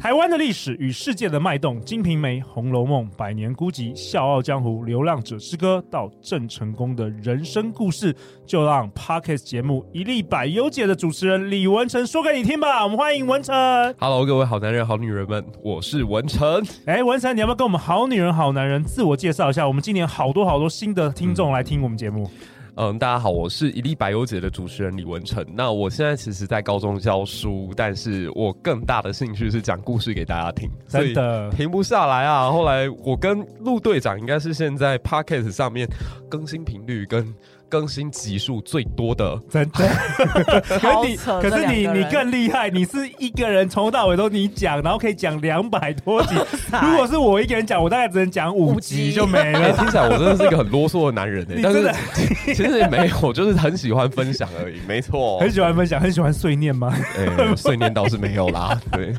台湾的历史与世界的脉动，《金瓶梅》《红楼梦》《百年孤寂》《笑傲江湖》《流浪者之歌》到郑成功的人生故事，就让 Parkes 节目一粒百优解的主持人李文成说给你听吧。我们欢迎文成。Hello，各位好男人、好女人们，我是文成。哎，文成，你要不要跟我们好女人、好男人自我介绍一下？我们今年好多好多新的听众来听我们节目。嗯嗯，大家好，我是一粒百忧解的主持人李文成。那我现在其实，在高中教书，但是我更大的兴趣是讲故事给大家听，真的停不下来啊。后来我跟陆队长应该是现在 Podcast 上面更新频率跟。更新集数最多的，真的。可你，可是你，你更厉害，你是一个人从头到尾都你讲，然后可以讲两百多集。如果是我一个人讲，我大概只能讲五集就没了。听起来我真的是一个很啰嗦的男人哎，但是其实也没有，就是很喜欢分享而已。没错，很喜欢分享，很喜欢碎念吗？哎，碎念倒是没有啦。对，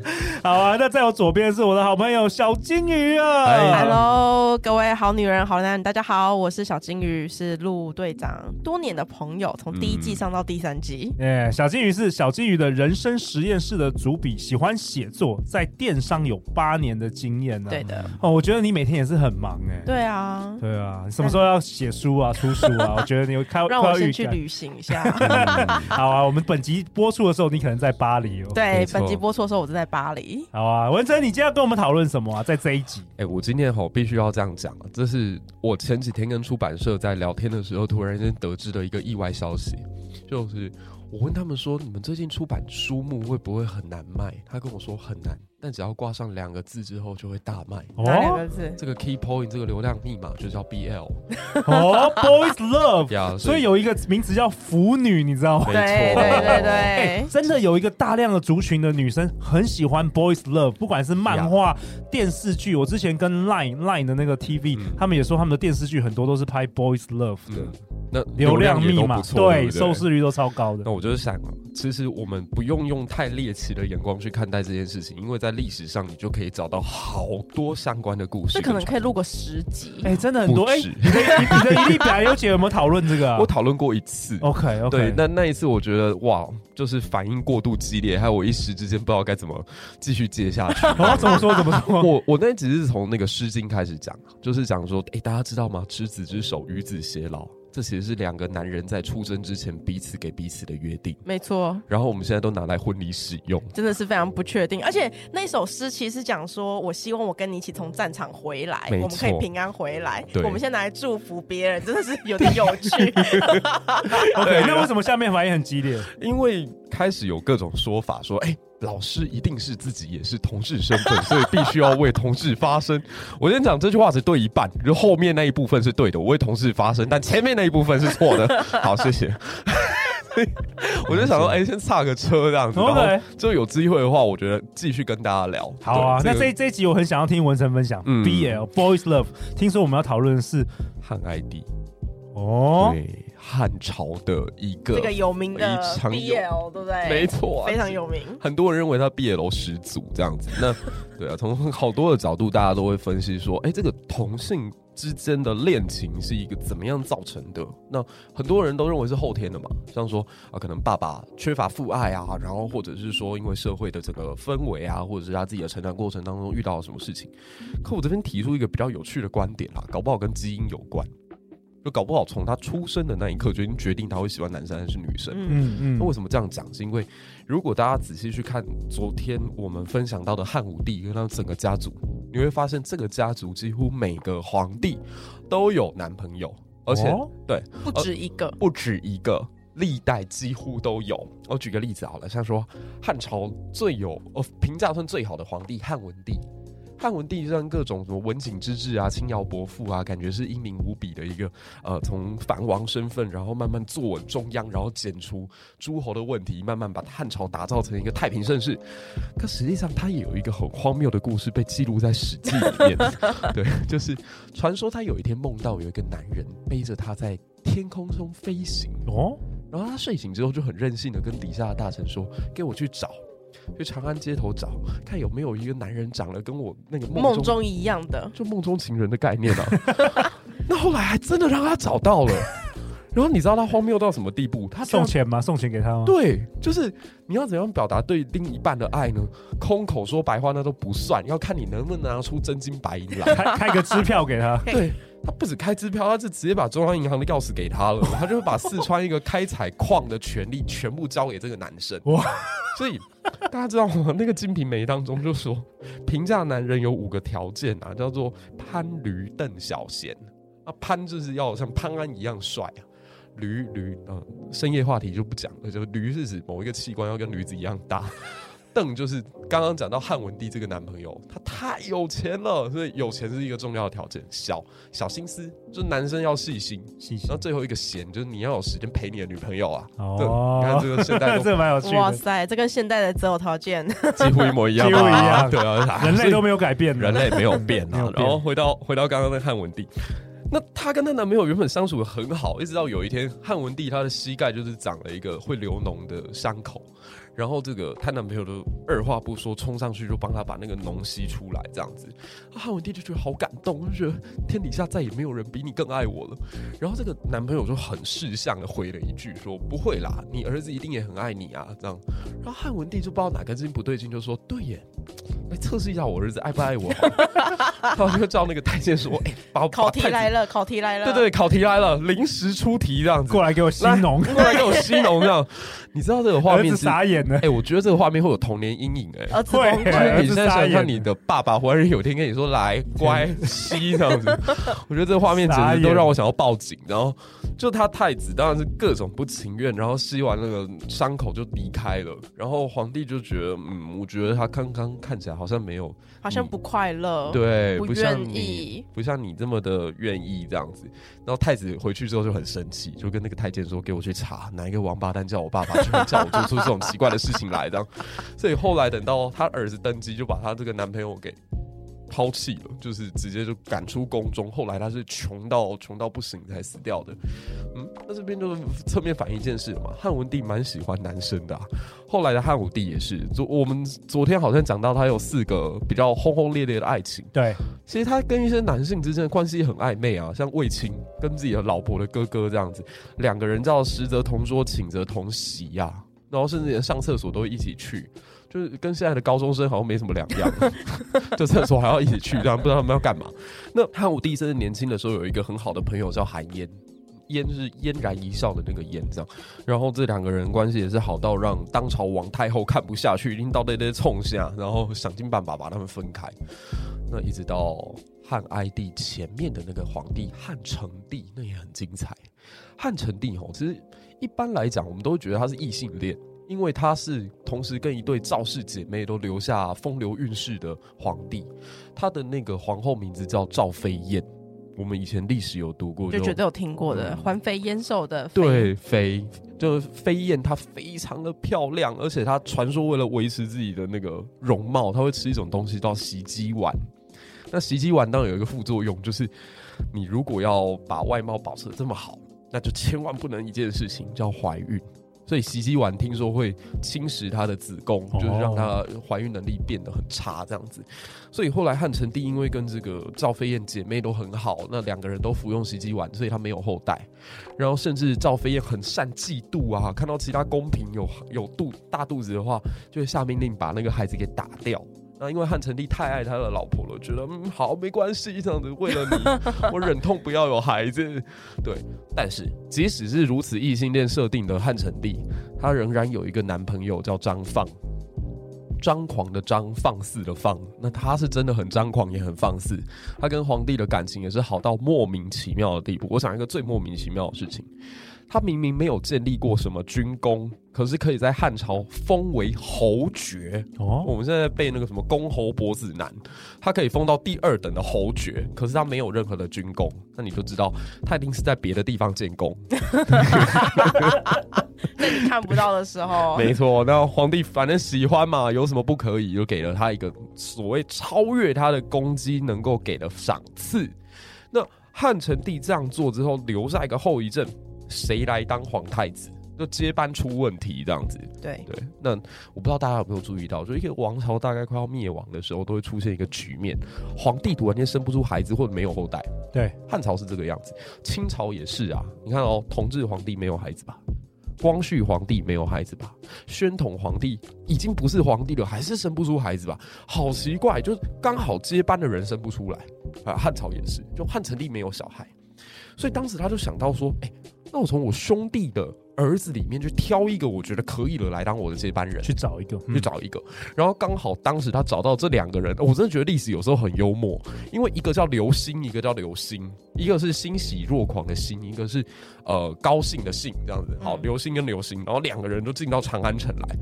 好啊。那在我左边是我的好朋友小金鱼啊。Hello，各位好女人、好男人，大家好，我是小金鱼，是陆队长。多年的朋友，从第一季上到第三季。哎、嗯，yeah, 小金鱼是小金鱼的人生实验室的主笔，喜欢写作，在电商有八年的经验呢、啊。对的。哦，我觉得你每天也是很忙哎。对啊。对啊，你什么时候要写书啊？出书啊？我觉得你会开让我先去旅行一下。嗯、好啊，我们本集播出的时候，你可能在巴黎哦。对，本集播出的时候，我就在巴黎。好啊，文成，你今天要跟我们讨论什么啊？在这一集。哎、欸，我今天吼必须要这样讲啊，这是我前几天跟出版社在聊天的时候，突然间得知的一个意外消息，就是我问他们说，你们最近出版书目会不会很难卖？他跟我说很难。但只要挂上两个字之后，就会大卖。哪两个字？这个 key point，这个流量密码就叫 BL。哦，Boys Love。所以有一个名词叫腐女，你知道吗？没错，对对对，真的有一个大量的族群的女生很喜欢 Boys Love，不管是漫画、电视剧。我之前跟 Line Line 的那个 TV，他们也说他们的电视剧很多都是拍 Boys Love 的。那流量密码对，收视率都超高的。那我就是想，其实我们不用用太猎奇的眼光去看待这件事情，因为在。历史上，你就可以找到好多相关的故事。这可能可以录个十集。哎，真的很多。哎，你的你的一历百忧解有没有讨论这个啊？我讨论过一次。OK OK。对，那那一次我觉得哇，就是反应过度激烈，还有我一时之间不知道该怎么继续接下去。哦，怎么说？怎么说？我我那只是从那个《诗经》开始讲，就是讲说，哎，大家知道吗？执子之手，与子偕老。这其实是两个男人在出征之前彼此给彼此的约定，没错。然后我们现在都拿来婚礼使用，真的是非常不确定。而且那首诗其实讲说，我希望我跟你一起从战场回来，我们可以平安回来。对，我们现在拿来祝福别人，真的是有点有趣。OK，那为什么下面反应很激烈？因为开始有各种说法说，哎。老师一定是自己也是同志身份，所以必须要为同志发声。我先讲这句话只对一半，就后面那一部分是对的，我为同志发声，但前面那一部分是错的。好，谢谢。我就想说，哎、欸，先岔个车这样子，然后就有机会的话，我觉得继续跟大家聊。好啊，这个、那这这一集我很想要听文成分享。嗯，BL Boys Love，听说我们要讨论的是汉爱帝。哦。对汉朝的一个这个有名的 BL，对不对？没错，非常有名。很多人认为他 BL 始祖这样子。那 对啊，从好多的角度，大家都会分析说，哎，这个同性之间的恋情是一个怎么样造成的？那很多人都认为是后天的嘛，像说啊，可能爸爸缺乏父爱啊，然后或者是说因为社会的这个氛围啊，或者是他自己的成长过程当中遇到了什么事情。可我这边提出一个比较有趣的观点啦，搞不好跟基因有关。就搞不好从他出生的那一刻就已经决定他会喜欢男生还是女生。嗯嗯。那为什么这样讲？是因为如果大家仔细去看昨天我们分享到的汉武帝跟他整个家族，你会发现这个家族几乎每个皇帝都有男朋友，而且、哦、对不止一个，不止一个，历代几乎都有。我举个例子好了，像说汉朝最有呃评价算最好的皇帝汉文帝。汉文帝让各种什么文景之治啊、轻徭薄赋啊，感觉是英明无比的一个呃，从藩王身份，然后慢慢坐稳中央，然后剪除诸侯的问题，慢慢把汉朝打造成一个太平盛世。可实际上，他也有一个很荒谬的故事被记录在《史记》里面。对，就是传说他有一天梦到有一个男人背着他在天空中飞行哦，然后他睡醒之后就很任性的跟底下的大臣说：“给我去找。”去长安街头找，看有没有一个男人长得跟我那个梦中，中一样的，就梦中情人的概念啊。那后来还真的让他找到了。然后你知道他荒谬到什么地步？他送钱吗？送钱给他吗？对，就是你要怎样表达对另一半的爱呢？空口说白话那都不算，要看你能不能拿出真金白银来，开开个支票给他。对。他不止开支票，他是直接把中央银行的钥匙给他了，他就会把四川一个开采矿的权利全部交给这个男生。哇！所以大家知道吗？那个《金瓶梅》当中就说，评价男人有五个条件啊，叫做潘驴邓小闲。啊，潘就是要像潘安一样帅啊，驴驴嗯，深夜话题就不讲了，就驴是指某一个器官要跟驴子一样大。邓就是刚刚讲到汉文帝这个男朋友，他太有钱了，所以有钱是一个重要的条件。小小心思，就是男生要细心，细心。然后最后一个闲，就是你要有时间陪你的女朋友啊。哦，你看这个现代，这蛮有趣。哇塞，这跟现代的择偶条件几乎一模一样，几乎一样。对啊，人类都没有改变，人类没有变啊。然后回到回到刚刚的汉文帝，那她跟她男朋友原本相处的很好，一直到有一天，汉文帝他的膝盖就是长了一个会流脓的伤口。然后这个她男朋友都二话不说冲上去就帮她把那个脓吸出来，这样子，汉文帝就觉得好感动，就觉得天底下再也没有人比你更爱我了。然后这个男朋友就很识相的回了一句说：“不会啦，你儿子一定也很爱你啊。”这样，然后汉文帝就不知道哪根筋不对劲，就说：“对耶，来测试一下我儿子爱不爱我。”然后就照那个太监说：“哎、欸，把我考题来了，考题来了，对对，考题来了，临时出题这样子，过来给我吸脓，过来给我吸脓这样。你知道这个画面傻眼。哎、欸，我觉得这个画面会有童年阴影哎、欸，会。你现在想想看，你的爸爸忽然有一天跟你说来乖吸这样子，我觉得这个画面简直都让我想要报警。然后就他太子当然是各种不情愿，然后吸完那个伤口就离开了。然后皇帝就觉得，嗯，我觉得他刚刚看起来好像没有，好像不快乐，对，不像你，不像你这么的愿意这样子。然后太子回去之后就很生气，就跟那个太监说：“给我去查哪一个王八蛋叫我爸爸，就会叫我做出这种奇怪的事情来。”这样，所以后来等到他儿子登基，就把他这个男朋友给抛弃了，就是直接就赶出宫中。后来他是穷到穷到不行才死掉的。嗯，那这边就是侧面反映一件事嘛，汉文帝蛮喜欢男生的啊。后来的汉武帝也是，昨我们昨天好像讲到他有四个比较轰轰烈烈的爱情。对，其实他跟一些男性之间的关系很暧昧啊，像卫青跟自己的老婆的哥哥这样子，两个人叫食则同桌，寝则同席呀，然后甚至连上厕所都一起去。就是跟现在的高中生好像没什么两样，就厕所还要一起去，这样不知道他们要干嘛。那汉武帝甚至年轻的时候有一个很好的朋友叫韩嫣，嫣是嫣然一笑的那个嫣，这样。然后这两个人关系也是好到让当朝王太后看不下去，一定到那边冲下，然后想尽办法把他们分开。那一直到汉哀帝前面的那个皇帝汉成帝，那也很精彩。汉成帝哦，其实一般来讲，我们都觉得他是异性恋。因为他是同时跟一对赵氏姐妹都留下风流韵事的皇帝，他的那个皇后名字叫赵飞燕，我们以前历史有读过，就觉得有听过的，环、嗯、肥燕瘦的肥，对，飞就是飞燕，她非常的漂亮，而且她传说为了维持自己的那个容貌，她会吃一种东西叫袭击丸。那袭击丸当然有一个副作用，就是你如果要把外貌保持的这么好，那就千万不能一件事情叫怀孕。所以袭击丸听说会侵蚀她的子宫，就是让她怀孕能力变得很差这样子。所以后来汉成帝因为跟这个赵飞燕姐妹都很好，那两个人都服用袭击丸，所以她没有后代。然后甚至赵飞燕很善嫉妒啊，看到其他宫嫔有有肚大肚子的话，就会下命令把那个孩子给打掉。那因为汉成帝太爱他的老婆了，觉得嗯好没关系，这样子为了你，我忍痛不要有孩子。对，但是即使是如此异性恋设定的汉成帝，他仍然有一个男朋友叫张放，张狂的张，放肆的放。那他是真的很张狂，也很放肆。他跟皇帝的感情也是好到莫名其妙的地步。我想一个最莫名其妙的事情。他明明没有建立过什么军功，可是可以在汉朝封为侯爵。哦，我们现在被那个什么公侯伯子男，他可以封到第二等的侯爵，可是他没有任何的军功，那你就知道他一定是在别的地方建功。那你看不到的时候，没错。那皇帝反正喜欢嘛，有什么不可以，就给了他一个所谓超越他的攻击能够给的赏赐。那汉成帝这样做之后，留下一个后遗症。谁来当皇太子？就接班出问题这样子。对对，那我不知道大家有没有注意到，就一个王朝大概快要灭亡的时候，都会出现一个局面：皇帝突然间生不出孩子，或者没有后代。对，汉朝是这个样子，清朝也是啊。你看哦，同治皇帝没有孩子吧？光绪皇帝没有孩子吧？宣统皇帝已经不是皇帝了，还是生不出孩子吧？好奇怪，就刚好接班的人生不出来啊。汉朝也是，就汉成帝没有小孩，所以当时他就想到说，哎、欸。那我从我兄弟的儿子里面去挑一个我觉得可以的来当我的接班人，去找一个，去找一个。然后刚好当时他找到这两个人，我真的觉得历史有时候很幽默，因为一个叫刘星，一个叫刘星，一个是欣喜若狂的欣，一个是呃高兴的兴，这样子。好，刘星跟刘星，然后两个人都进到长安城来。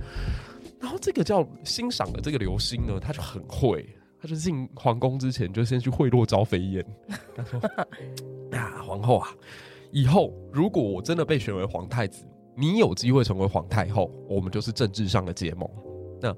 然后这个叫欣赏的这个刘星呢，他就很会，他就进皇宫之前就先去贿赂招飞燕，他说：“啊，皇后啊。”以后如果我真的被选为皇太子，你有机会成为皇太后，我们就是政治上的结盟。那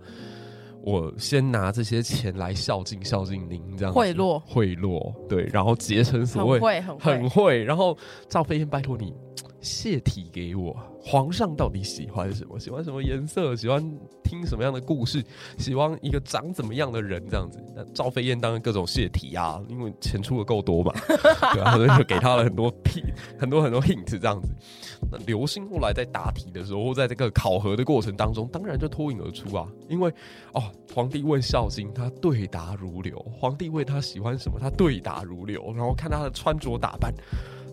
我先拿这些钱来孝敬孝敬您，这样贿赂贿赂，对，然后结成所谓很会很会，很会，然后赵飞燕拜托你。泄题给我，皇上到底喜欢什么？喜欢什么颜色？喜欢听什么样的故事？喜欢一个长怎么样的人？这样子，那赵飞燕当然各种泄题啊，因为钱出的够多嘛，对啊，所以就给他了很多屁，很多很多 hint 这样子。那刘星后来在答题的时候，在这个考核的过程当中，当然就脱颖而出啊，因为哦，皇帝问孝心，他对答如流；皇帝问他喜欢什么，他对答如流。然后看他的穿着打扮。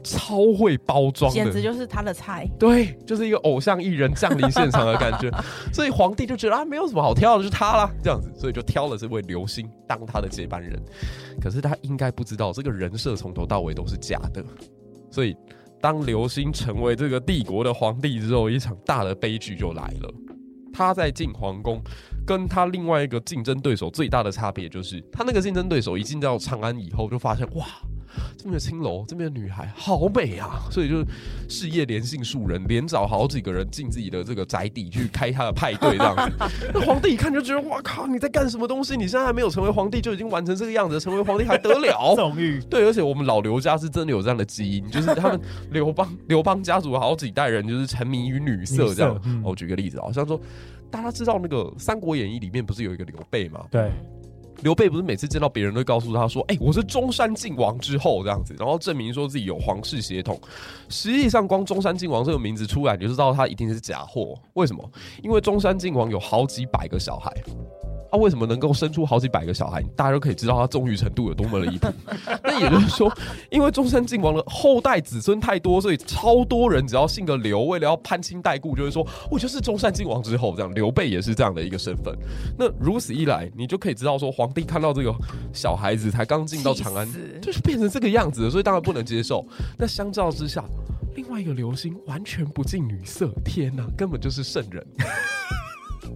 超会包装，简直就是他的菜。对，就是一个偶像艺人降临现场的感觉。所以皇帝就觉得啊，没有什么好挑的，就是他啦，这样子，所以就挑了这位刘星当他的接班人。可是他应该不知道，这个人设从头到尾都是假的。所以当刘星成为这个帝国的皇帝之后，一场大的悲剧就来了。他在进皇宫，跟他另外一个竞争对手最大的差别就是，他那个竞争对手一进到长安以后，就发现哇。这边的青楼，这边的女孩好美啊！所以就事业连性数人，连找好几个人进自己的这个宅邸去开他的派对，这样子。那皇帝一看就觉得，哇靠，你在干什么东西？你现在还没有成为皇帝，就已经完成这个样子，成为皇帝还得了？纵欲。对，而且我们老刘家是真的有这样的基因，就是他们刘 邦刘邦家族好几代人就是沉迷于女色这样。嗯、我举个例子啊，像说大家知道那个《三国演义》里面不是有一个刘备吗？对。刘备不是每次见到别人都告诉他说：“哎、我是中山靖王之后这样子，然后证明说自己有皇室血统。实际上，光中山靖王这个名字出来，你就知道他一定是假货。为什么？因为中山靖王有好几百个小孩。”他、啊、为什么能够生出好几百个小孩？大家都可以知道他纵欲程度有多么离谱。那也就是说，因为中山靖王的后代子孙太多，所以超多人只要姓个刘，为了要攀亲带故，就会说我就是中山靖王之后这样。刘备也是这样的一个身份。那如此一来，你就可以知道说，皇帝看到这个小孩子才刚进到长安，就是变成这个样子，所以当然不能接受。那相较之下，另外一个刘星完全不近女色，天哪，根本就是圣人。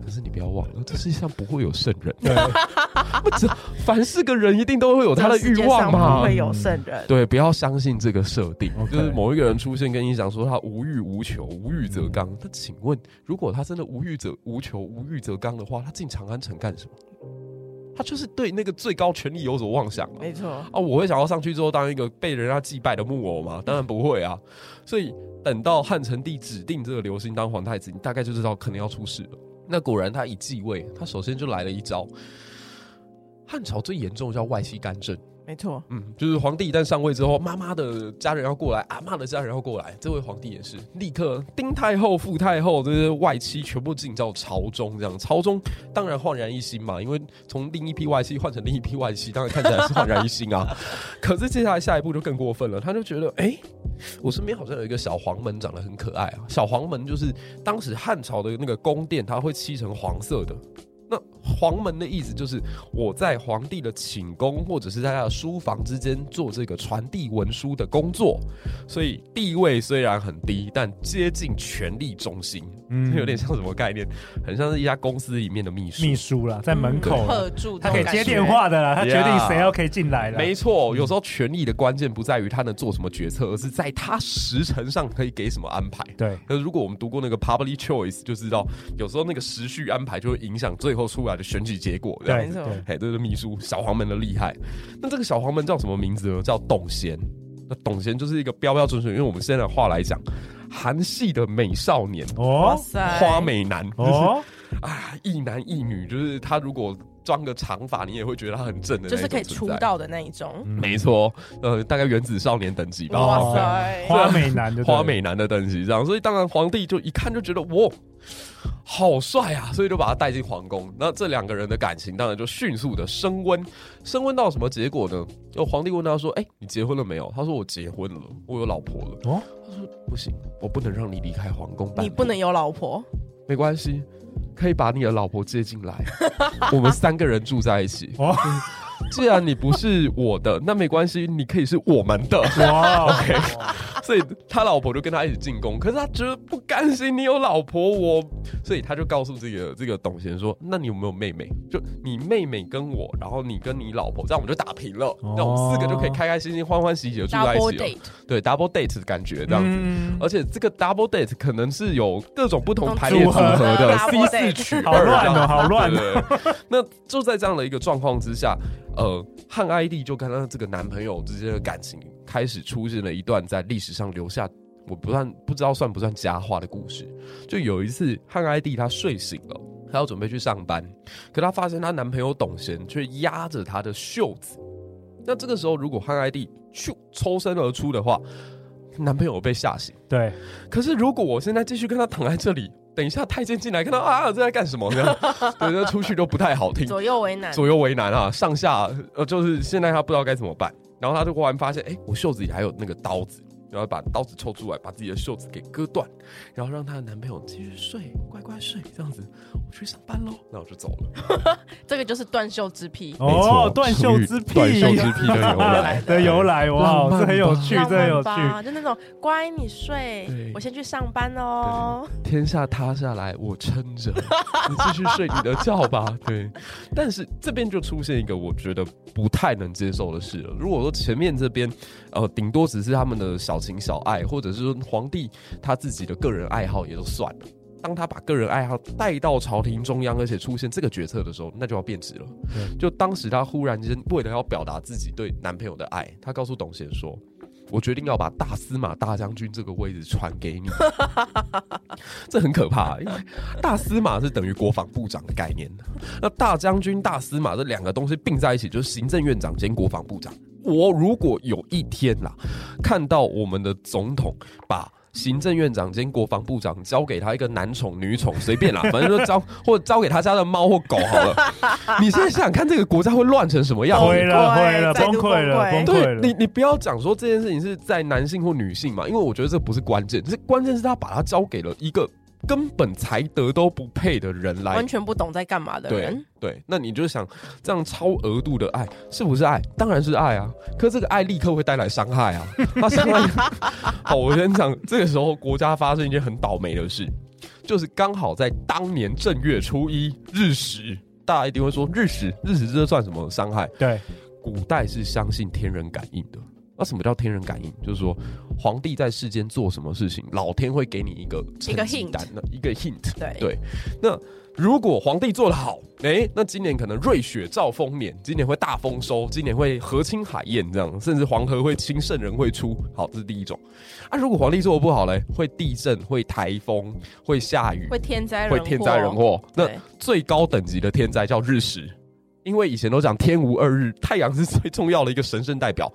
可是你不要忘了，这世界上不会有圣人。对，凡是个人一定都会有他的欲望嘛。不会有圣人。对，不要相信这个设定，Okay. 就是某一个人出现跟你讲说他无欲无求，无欲则刚。那请问，如果他真的无欲则无求，无欲则刚的话，他进长安城干什么？他就是对那个最高权力有所妄想。没错啊，我会想要上去之后当一个被人家祭拜的木偶吗？当然不会啊。所以等到汉成帝指定这个刘欣当皇太子，你大概就知道可能要出事了。那果然，他一继位，他首先就来了一招。汉朝最严重的叫外戚干政，没错，嗯，就是皇帝一旦上位之后，妈妈的家人要过来，阿妈的家人要过来，这位皇帝也是立刻丁太后、傅太后这些外戚全部进到朝中，这样朝中当然焕然一新嘛，因为从另一批外戚换成另一批外戚，当然看起来是焕然一新啊。可是接下来下一步就更过分了，他就觉得，哎、欸。我身边好像有一个小黄门，长得很可爱啊。小黄门就是当时汉朝的那个宫殿，它会漆成黄色的。那黄门的意思就是我在皇帝的寝宫或者是在他的书房之间做这个传递文书的工作，所以地位虽然很低，但接近权力中心。嗯，有点像什么概念？很像是一家公司里面的秘书，秘书啦，在门口，嗯、他可以接电话的啦，他决定谁要可以进来了。没错，有时候权力的关键不在于他能做什么决策，而是在他时辰上可以给什么安排。对，可是如果我们读过那个 Public Choice，就知道有时候那个时序安排就会影响最后出来的选举结果。对，这是秘书小黄门的厉害。那这个小黄门叫什么名字呢？叫董贤。那董贤就是一个标标准准，因为我们现在的话来讲，韩系的美少年哦，花美男哦，啊，一男一女，就是他如果。装个长发，你也会觉得他很正的，就是可以出道的那一种。没错，呃，大概原子少年等级吧。哇塞，花美男的花美男的等级这样，所以当然皇帝就一看就觉得哇，好帅啊，所以就把他带进皇宫。那这两个人的感情当然就迅速的升温，升温到什么结果呢？就皇帝问他说：“哎，你结婚了没有？”他说：“我结婚了，我有老婆了。”哦，他说：“不行，我不能让你离开皇宫。”你不能有老婆？没关系。可以把你的老婆接进来，我们三个人住在一起。既然你不是我的，那没关系，你可以是我们的。哇，OK。所以他老婆就跟他一起进宫，可是他觉得不甘心你有老婆，我，所以他就告诉这个这个董贤说：“那你有没有妹妹？就你妹妹跟我，然后你跟你老婆，这样我们就打平了，那我们四个就可以开开心心、欢欢喜喜的住在一起了。对，double date 的感觉这样子。而且这个 double date 可能是有各种不同排列组合的 C 四取二，好乱哦，好乱。那就在这样的一个状况之下，呃，汉哀帝就跟他这个男朋友之间的感情。开始出现了一段在历史上留下我不算不知道算不算佳话的故事。就有一次汉哀帝他睡醒了，他要准备去上班，可他发现她男朋友董贤却压着她的袖子。那这个时候如果汉哀帝咻抽身而出的话，男朋友被吓醒。对。可是如果我现在继续跟他躺在这里，等一下太监进来看到啊这在干什么？这样 对，那出去都不太好听。左右为难。左右为难啊，上下呃就是现在他不知道该怎么办。然后他就忽然发现，哎，我袖子里还有那个刀子。然后把刀子抽出来，把自己的袖子给割断，然后让她的男朋友继续睡，乖乖睡，这样子，我去上班喽。那我就走了。这个就是断袖之癖。哦，断袖之癖，断袖之癖的由来 的由来，哇，这很有趣，这很有趣。就那种乖，你睡，我先去上班哦。天下塌下来，我撑着，你继续睡你的觉吧。对。但是这边就出现一个我觉得不太能接受的事了。如果说前面这边，呃，顶多只是他们的小。小情小爱，或者是说皇帝他自己的个人爱好也就算了。当他把个人爱好带到朝廷中央，而且出现这个决策的时候，那就要变质了。就当时他忽然间为了要表达自己对男朋友的爱，他告诉董贤说：“我决定要把大司马大将军这个位置传给你。”这很可怕，因为大司马是等于国防部长的概念。那大将军、大司马这两个东西并在一起，就是行政院长兼国防部长。我如果有一天呐，看到我们的总统把行政院长兼国防部长交给他一个男宠女宠随便啦，反正就交或者交给他家的猫或狗好了。你现在想想看，这个国家会乱成什么样？毁了，毁了，崩溃了，崩溃了。你你不要讲说这件事情是在男性或女性嘛，因为我觉得这不是关键，是关键是他把他交给了一个。根本才德都不配的人来，完全不懂在干嘛的人。对，对，那你就想，这样超额度的爱是不是爱？当然是爱啊！可这个爱立刻会带来伤害啊！他伤害。好，我先讲，这个时候国家发生一件很倒霉的事，就是刚好在当年正月初一日食，大家一定会说日食，日食这算什么伤害？对，古代是相信天人感应的。那什么叫天人感应？就是说，皇帝在世间做什么事情，老天会给你一个一个 hint，一个 hint。对对。那如果皇帝做得好，哎、欸，那今年可能瑞雪兆丰年，今年会大丰收，今年会和亲海晏这样，甚至黄河会清，圣人会出。好，这是第一种。啊，如果皇帝做得不好嘞，会地震，会台风，会下雨，会天灾，会天灾人祸。那最高等级的天灾叫日食。因为以前都讲天无二日，太阳是最重要的一个神圣代表，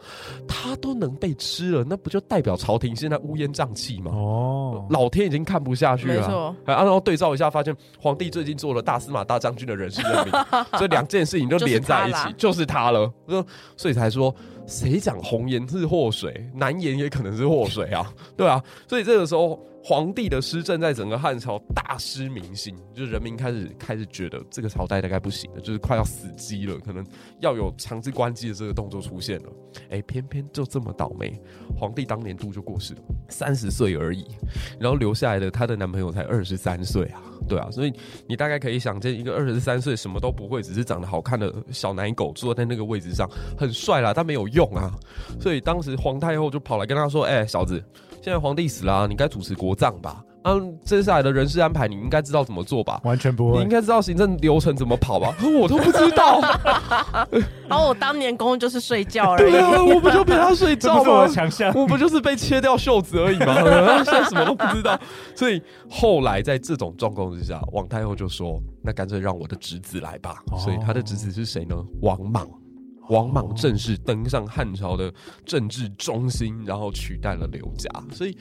它都能被吃了，那不就代表朝廷现在乌烟瘴气吗？哦，老天已经看不下去了。没错，然后对照一下，发现皇帝最近做了大司马大将军的人事任命，这两件事情就连在一起，就是他了。所以才说，谁讲红颜是祸水，蓝颜也可能是祸水啊，对啊。所以这个时候。皇帝的施政在整个汉朝大失民心，就是人民开始开始觉得这个朝代大概不行了，就是快要死机了，可能要有强制关机的这个动作出现了。哎，偏偏就这么倒霉，皇帝当年度就过世了，三十岁而已，然后留下来的她的男朋友才二十三岁啊，对啊，所以你大概可以想见，一个二十三岁什么都不会，只是长得好看的小奶狗坐在那个位置上，很帅啦，但没有用啊。所以当时皇太后就跑来跟他说：“哎，小子。”现在皇帝死了啊，你该主持国葬吧？嗯，接下来的人事安排，你应该知道怎么做吧？完全不会，你应该知道行政流程怎么跑吧？我都不知道。然后我当年公就是睡觉而已。对啊，我不就陪他睡觉吗？我强项，我不就是被切掉袖子而已吗？现在什么都不知道。所以后来在这种状况之下，王太后就说：“那干脆让我的侄子来吧。”所以他的侄子是谁呢？王莽。王莽正式登上汉朝的政治中心，然后取代了刘家。所以，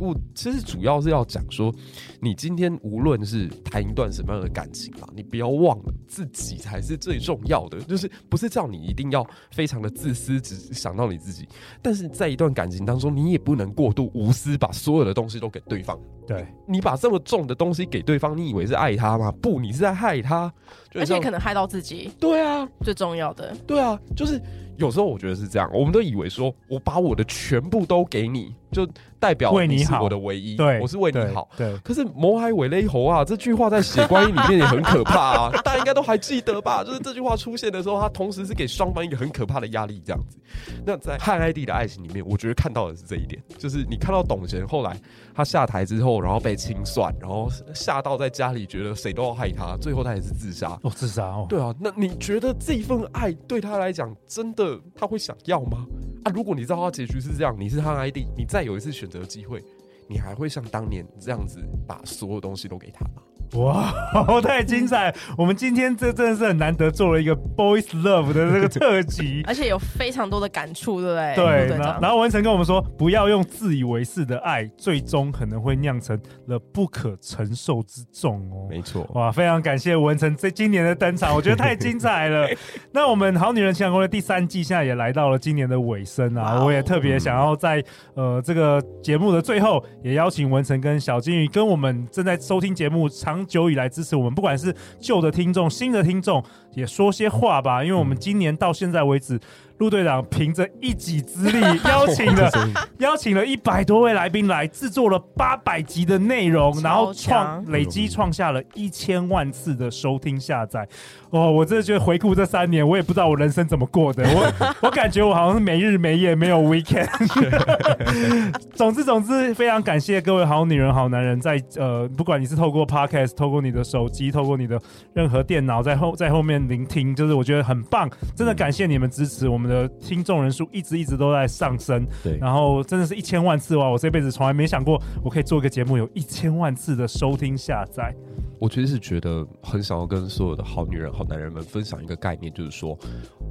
我其实主要是要讲说，你今天无论是谈一段什么样的感情吧，你不要忘了自己才是最重要的。就是不是叫你一定要非常的自私，只想到你自己。但是在一段感情当中，你也不能过度无私，把所有的东西都给对方。对，你把这么重的东西给对方，你以为是爱他吗？不，你是在害他，而且可能害到自己。对啊，最重要的。对啊，就是有时候我觉得是这样，我们都以为说我把我的全部都给你，就。代表你是我的唯一，对，我是为你好。对，对，可是“谋海为勒侯”啊，这句话在《写观音》里面也很可怕啊，大家应该都还记得吧？就是这句话出现的时候，它同时是给双方一个很可怕的压力，这样子。那在汉哀帝的爱情里面，我觉得看到的是这一点，就是你看到董贤后来他下台之后，然后被清算，然后吓到在家里觉得谁都要害他，最后他也是自杀。哦，自杀哦。对啊，那你觉得这一份爱对他来讲，真的他会想要吗？啊，如果你知道他结局是这样，你是他 ID，，你再有一次选择机会。你还会像当年这样子把所有东西都给他吗？哇，太精彩！我们今天这真的是很难得做了一个 boys love 的这个特辑，而且有非常多的感触，对不对？对。然后文成跟我们说，不要用自以为是的爱，最终可能会酿成了不可承受之重哦。没错，哇，非常感谢文成这今年的登场，我觉得太精彩了。那我们好女人情感攻略第三季现在也来到了今年的尾声啊，我也特别想要在呃这个节目的最后，也邀请文成跟小金鱼跟我们正在收听节目长。长久以来支持我们，不管是旧的听众、新的听众，也说些话吧。因为我们今年到现在为止。陆队长凭着一己之力 邀请了 邀请了一百多位来宾来制作了八百集的内容，然后创累积创下了一千万次的收听下载。哦，我真的觉得回顾这三年，我也不知道我人生怎么过的。我 我感觉我好像是没日没夜，没有 weekend。总之总之，非常感谢各位好女人好男人在，在呃，不管你是透过 podcast，透过你的手机，透过你的任何电脑，在后在后面聆听，就是我觉得很棒。真的感谢你们支持我们。的听众人数一直一直都在上升，对，然后真的是一千万次哇！我这辈子从来没想过，我可以做一个节目有一千万次的收听下载。我其实是觉得很想要跟所有的好女人、好男人们分享一个概念，就是说，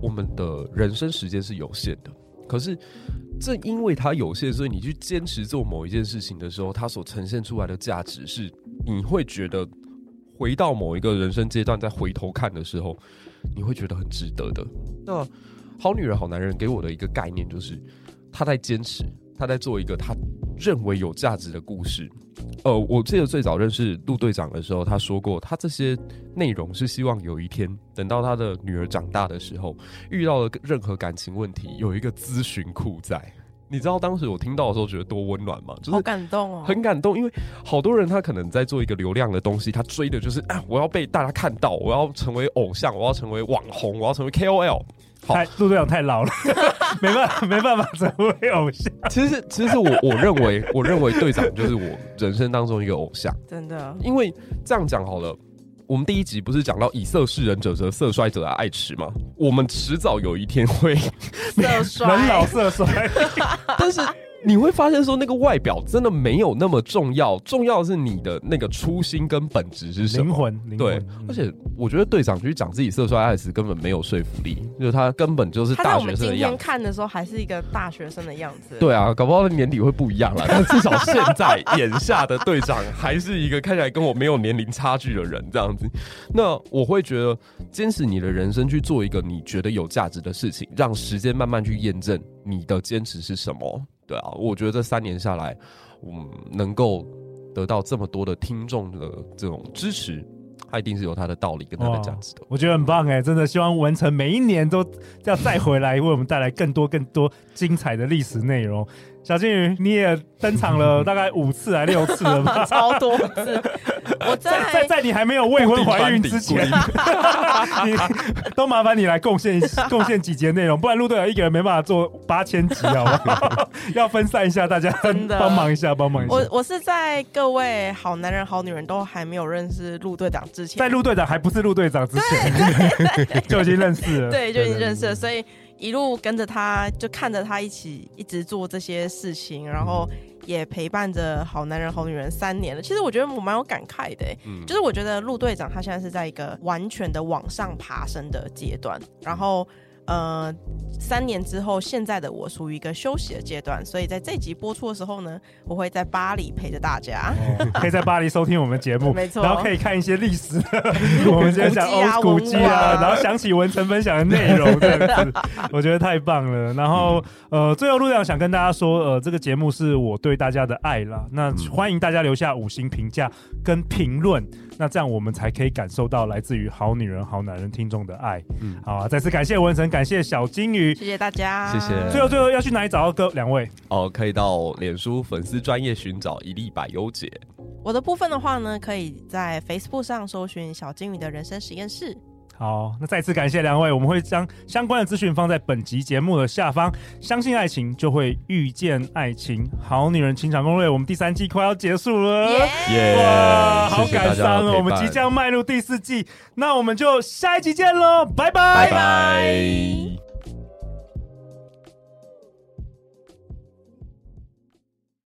我们的人生时间是有限的，可是正因为它有限，所以你去坚持做某一件事情的时候，它所呈现出来的价值是，你会觉得回到某一个人生阶段再回头看的时候，你会觉得很值得的。那好女人、好男人给我的一个概念就是，他在坚持，他在做一个他认为有价值的故事。呃，我记得最早认识陆队长的时候，他说过，他这些内容是希望有一天，等到他的女儿长大的时候，遇到了任何感情问题，有一个咨询库在。你知道当时我听到的时候觉得多温暖吗？就是好感动哦，很感动，因为好多人他可能在做一个流量的东西，他追的就是啊，我要被大家看到，我要成为偶像，我要成为网红，我要成为 KOL。太陆队长太老了，没办法，没办法成为偶像。其实，其实我我认为，我认为队长就是我人生当中一个偶像，真的。因为这样讲好了，我们第一集不是讲到以色侍人者则色衰者爱迟吗？我们迟早有一天会色衰，人老色衰，但是。你会发现说，那个外表真的没有那么重要，重要的是你的那个初心跟本质是什么？灵魂。对，而且我觉得队长去讲自己色衰爱死根本没有说服力，就是他根本就是大学生的样子。我们今天看的时候还是一个大学生的样子。对啊，搞不好年底会不一样了。但至少现在眼下的队长还是一个看起来跟我没有年龄差距的人，这样子。那我会觉得，坚持你的人生去做一个你觉得有价值的事情，让时间慢慢去验证你的坚持是什么。对啊，我觉得这三年下来，嗯，能够得到这么多的听众的这种支持，他一定是有他的道理跟他的价值的。我觉得很棒哎，真的希望文成每一年都要再回来为我们带来更多更多精彩的历史内容。小金鱼，你也登场了大概五次还六次了吧？超多次。我在在在，在你还没有未婚怀孕之前，你都麻烦你来贡献贡献几节内容，不然陆队长一个人没办法做八千集，好不好？要分散一下，大家真的帮忙一下，帮忙一下。我我是在各位好男人好女人都还没有认识陆队长之前，在陆队长还不是陆队长之前，就已经认识了，对，就已经认识了，所以。一路跟着他，就看着他一起一直做这些事情，然后也陪伴着好男人好女人三年了。其实我觉得我蛮有感慨的，嗯，就是我觉得陆队长他现在是在一个完全的往上爬升的阶段，然后。呃，三年之后，现在的我属于一个休息的阶段，所以在这集播出的时候呢，我会在巴黎陪着大家，哦，可以在巴黎收听我们节目，没错，然后可以看一些历史，我们今天讲欧古迹啊，然后想起文成分享的内容，这样子，我觉得太棒了。然后，呃，最后陆亮想跟大家说，呃，这个节目是我对大家的爱啦，那欢迎大家留下五星评价跟评论。那这样我们才可以感受到来自于好女人、好男人听众的爱。嗯，好啊，再次感谢文成，感谢小金鱼，谢谢大家，谢谢。最后，最后要去哪里找到哥两位？哦，可以到脸书粉丝专业寻找一粒百优姐。我的部分的话呢，可以在 Facebook 上搜寻小金鱼的人生实验室。好，那再次感谢两位，我们会将相关的资讯放在本集节目的下方。相信爱情，就会遇见爱情。好女人情场攻略，我们第三季快要结束了，耶、yeah！哇，好感伤哦，我们即将迈入第四季，那我们就下一集见喽，拜拜，拜拜。